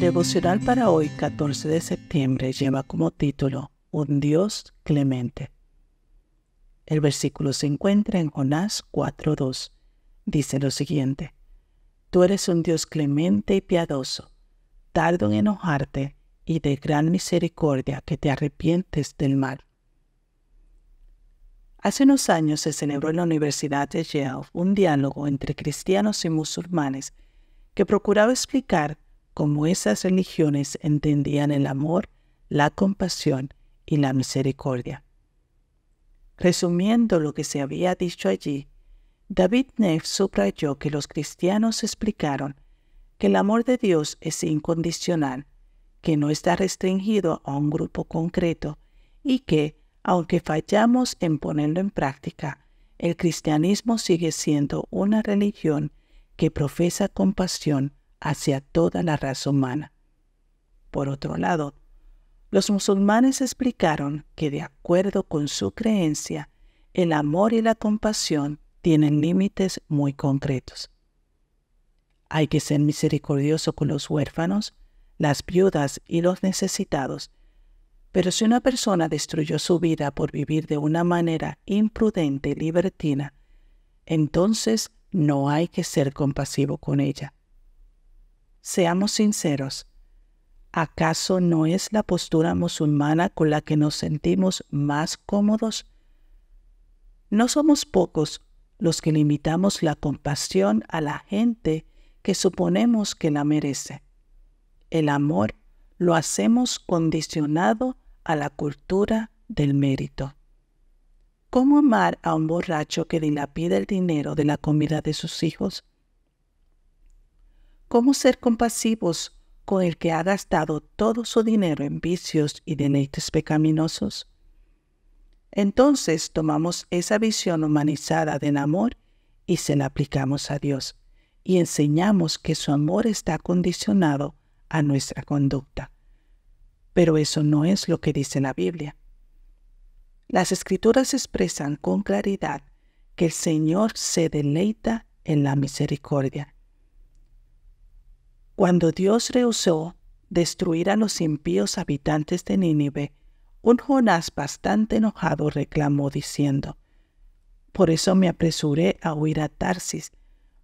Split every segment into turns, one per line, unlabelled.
Devocional para hoy, 14 de septiembre, lleva como título Un Dios clemente. El versículo se encuentra en Jonás 4.2. Dice lo siguiente, Tú eres un Dios clemente y piadoso, tardo en enojarte y de gran misericordia que te arrepientes del mal. Hace unos años se celebró en la Universidad de Yale un diálogo entre cristianos y musulmanes que procuraba explicar cómo esas religiones entendían el amor, la compasión y la misericordia. Resumiendo lo que se había dicho allí, David Neff subrayó que los cristianos explicaron que el amor de Dios es incondicional, que no está restringido a un grupo concreto y que, aunque fallamos en ponerlo en práctica, el cristianismo sigue siendo una religión que profesa compasión hacia toda la raza humana. Por otro lado, los musulmanes explicaron que de acuerdo con su creencia, el amor y la compasión tienen límites muy concretos. Hay que ser misericordioso con los huérfanos, las viudas y los necesitados, pero si una persona destruyó su vida por vivir de una manera imprudente y libertina, entonces no hay que ser compasivo con ella. Seamos sinceros, ¿acaso no es la postura musulmana con la que nos sentimos más cómodos? No somos pocos los que limitamos la compasión a la gente que suponemos que la merece. El amor lo hacemos condicionado a la cultura del mérito. ¿Cómo amar a un borracho que dilapida el dinero de la comida de sus hijos? ¿Cómo ser compasivos con el que ha gastado todo su dinero en vicios y deleites pecaminosos? Entonces tomamos esa visión humanizada del amor y se la aplicamos a Dios y enseñamos que su amor está condicionado a nuestra conducta. Pero eso no es lo que dice la Biblia. Las escrituras expresan con claridad que el Señor se deleita en la misericordia. Cuando Dios rehusó destruir a los impíos habitantes de Nínive, un Jonás bastante enojado reclamó diciendo, Por eso me apresuré a huir a Tarsis,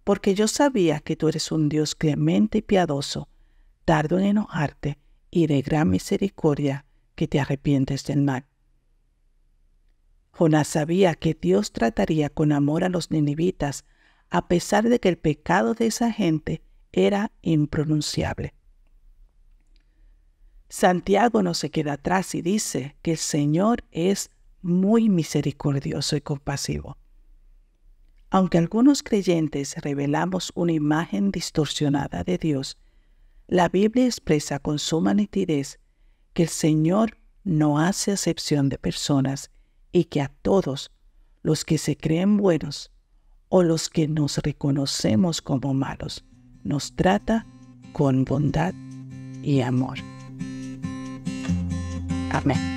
porque yo sabía que tú eres un Dios clemente y piadoso, tardo en enojarte y de gran misericordia que te arrepientes del mal. Jonás sabía que Dios trataría con amor a los ninivitas, a pesar de que el pecado de esa gente era impronunciable. Santiago no se queda atrás y dice que el Señor es muy misericordioso y compasivo. Aunque algunos creyentes revelamos una imagen distorsionada de Dios, la Biblia expresa con suma nitidez que el Señor no hace acepción de personas y que a todos los que se creen buenos o los que nos reconocemos como malos, nos trata con bondad y amor. Amén.